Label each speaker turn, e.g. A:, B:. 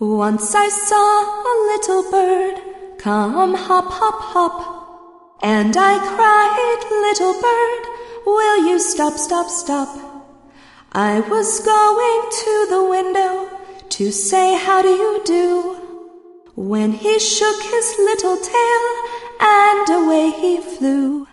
A: Once I saw a little bird come hop, hop, hop, and I cried, Little bird, will you stop, stop, stop? I was going to the window to say how do you do when he shook his little tail and away he flew.